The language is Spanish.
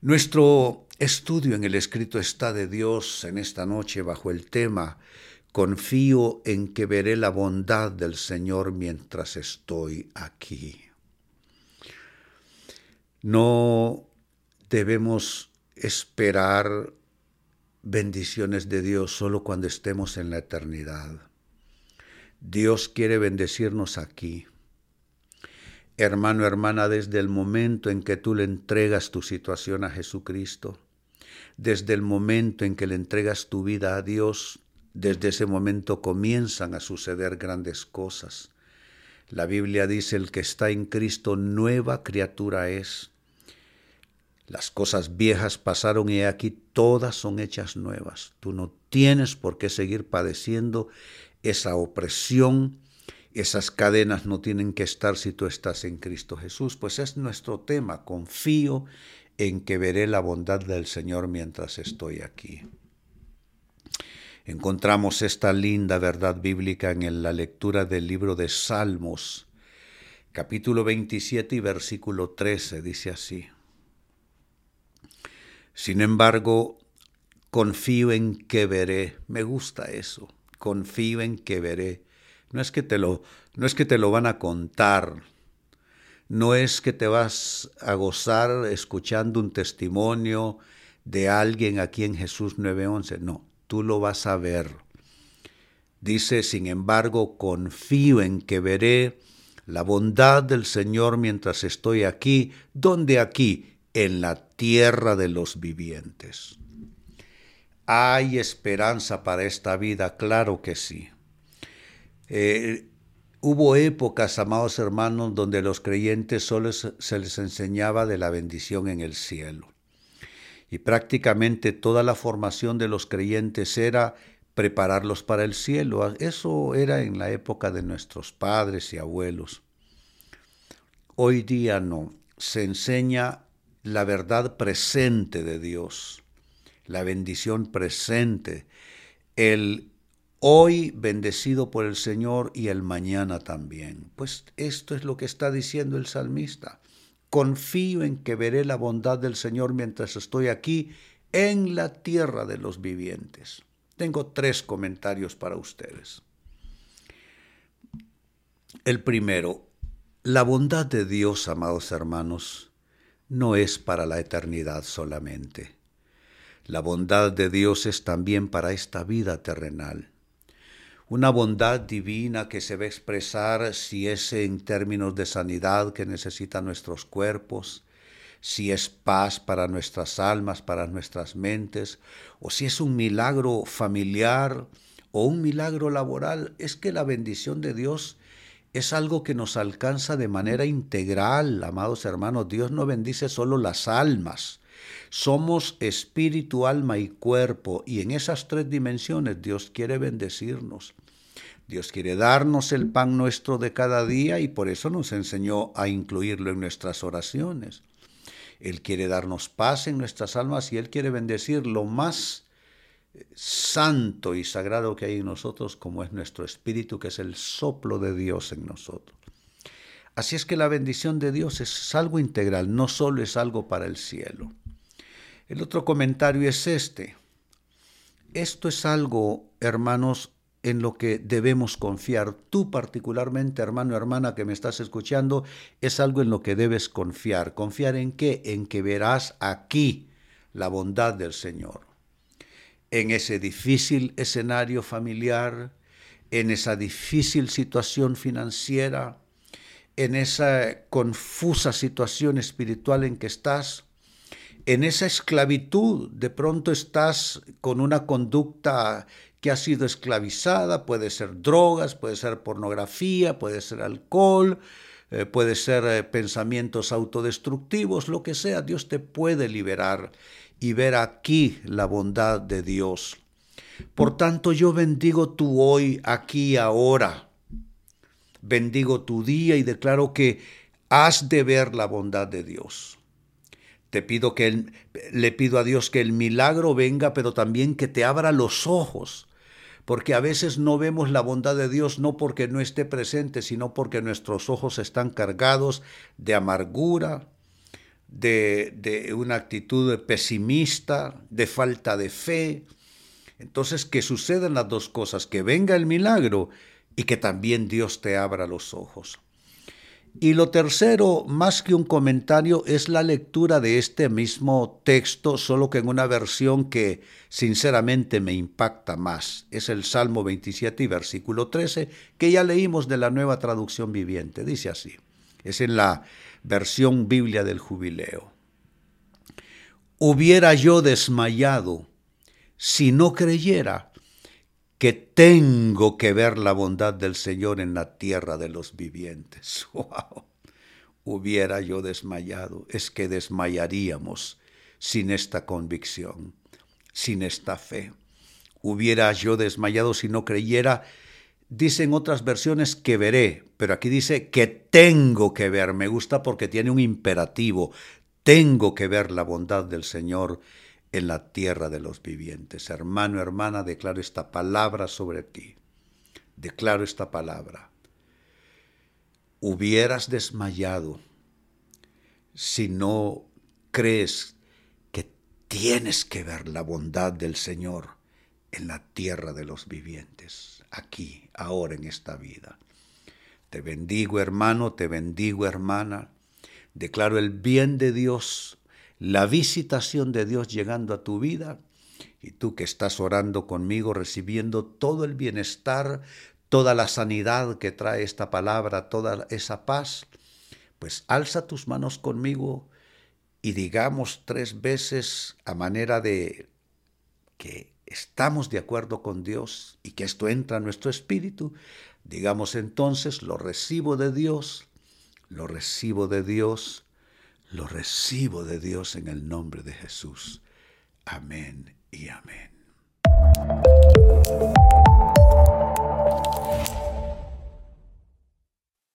Nuestro estudio en el escrito está de Dios en esta noche bajo el tema Confío en que veré la bondad del Señor mientras estoy aquí. No debemos esperar bendiciones de Dios solo cuando estemos en la eternidad. Dios quiere bendecirnos aquí. Hermano, hermana, desde el momento en que tú le entregas tu situación a Jesucristo, desde el momento en que le entregas tu vida a Dios, desde ese momento comienzan a suceder grandes cosas. La Biblia dice, el que está en Cristo nueva criatura es. Las cosas viejas pasaron y aquí todas son hechas nuevas. Tú no tienes por qué seguir padeciendo esa opresión, esas cadenas no tienen que estar si tú estás en Cristo Jesús. Pues es nuestro tema. Confío en que veré la bondad del Señor mientras estoy aquí. Encontramos esta linda verdad bíblica en la lectura del libro de Salmos, capítulo 27 y versículo 13, dice así. Sin embargo, confío en que veré, me gusta eso, confío en que veré. No es que te lo, no es que te lo van a contar, no es que te vas a gozar escuchando un testimonio de alguien aquí en Jesús 9:11, no, tú lo vas a ver. Dice, sin embargo, confío en que veré la bondad del Señor mientras estoy aquí. ¿Dónde aquí? En la tierra de los vivientes. ¿Hay esperanza para esta vida? Claro que sí. Eh, hubo épocas, amados hermanos, donde los creyentes solo se les enseñaba de la bendición en el cielo y prácticamente toda la formación de los creyentes era prepararlos para el cielo. Eso era en la época de nuestros padres y abuelos. Hoy día no, se enseña la verdad presente de Dios, la bendición presente, el hoy bendecido por el Señor y el mañana también. Pues esto es lo que está diciendo el salmista. Confío en que veré la bondad del Señor mientras estoy aquí en la tierra de los vivientes. Tengo tres comentarios para ustedes. El primero, la bondad de Dios, amados hermanos, no es para la eternidad solamente. La bondad de Dios es también para esta vida terrenal una bondad divina que se va a expresar si es en términos de sanidad que necesitan nuestros cuerpos, si es paz para nuestras almas, para nuestras mentes, o si es un milagro familiar o un milagro laboral, es que la bendición de Dios es algo que nos alcanza de manera integral, amados hermanos. Dios no bendice solo las almas. Somos espíritu, alma y cuerpo, y en esas tres dimensiones Dios quiere bendecirnos. Dios quiere darnos el pan nuestro de cada día y por eso nos enseñó a incluirlo en nuestras oraciones. Él quiere darnos paz en nuestras almas y Él quiere bendecir lo más eh, santo y sagrado que hay en nosotros, como es nuestro espíritu, que es el soplo de Dios en nosotros. Así es que la bendición de Dios es algo integral, no solo es algo para el cielo. El otro comentario es este. Esto es algo, hermanos, en lo que debemos confiar. Tú particularmente, hermano, hermana que me estás escuchando, es algo en lo que debes confiar. ¿Confiar en qué? En que verás aquí la bondad del Señor. En ese difícil escenario familiar, en esa difícil situación financiera, en esa confusa situación espiritual en que estás, en esa esclavitud, de pronto estás con una conducta que ha sido esclavizada, puede ser drogas, puede ser pornografía, puede ser alcohol, eh, puede ser eh, pensamientos autodestructivos, lo que sea, Dios te puede liberar y ver aquí la bondad de Dios. Por tanto, yo bendigo tu hoy, aquí, ahora. Bendigo tu día y declaro que has de ver la bondad de Dios. Te pido que le pido a Dios que el milagro venga, pero también que te abra los ojos porque a veces no vemos la bondad de Dios no porque no esté presente, sino porque nuestros ojos están cargados de amargura, de, de una actitud pesimista, de falta de fe. Entonces, que sucedan las dos cosas, que venga el milagro y que también Dios te abra los ojos. Y lo tercero, más que un comentario, es la lectura de este mismo texto, solo que en una versión que sinceramente me impacta más. Es el Salmo 27 y versículo 13, que ya leímos de la nueva traducción viviente. Dice así, es en la versión Biblia del Jubileo. Hubiera yo desmayado si no creyera que tengo que ver la bondad del Señor en la tierra de los vivientes. ¡Wow! Hubiera yo desmayado, es que desmayaríamos sin esta convicción, sin esta fe. Hubiera yo desmayado si no creyera, dicen otras versiones que veré, pero aquí dice que tengo que ver. Me gusta porque tiene un imperativo. Tengo que ver la bondad del Señor en la tierra de los vivientes. Hermano, hermana, declaro esta palabra sobre ti. Declaro esta palabra. Hubieras desmayado si no crees que tienes que ver la bondad del Señor en la tierra de los vivientes, aquí, ahora en esta vida. Te bendigo hermano, te bendigo hermana, declaro el bien de Dios la visitación de Dios llegando a tu vida y tú que estás orando conmigo, recibiendo todo el bienestar, toda la sanidad que trae esta palabra, toda esa paz, pues alza tus manos conmigo y digamos tres veces a manera de que estamos de acuerdo con Dios y que esto entra en nuestro espíritu, digamos entonces, lo recibo de Dios, lo recibo de Dios, lo recibo de Dios en el nombre de Jesús. Amén y amén.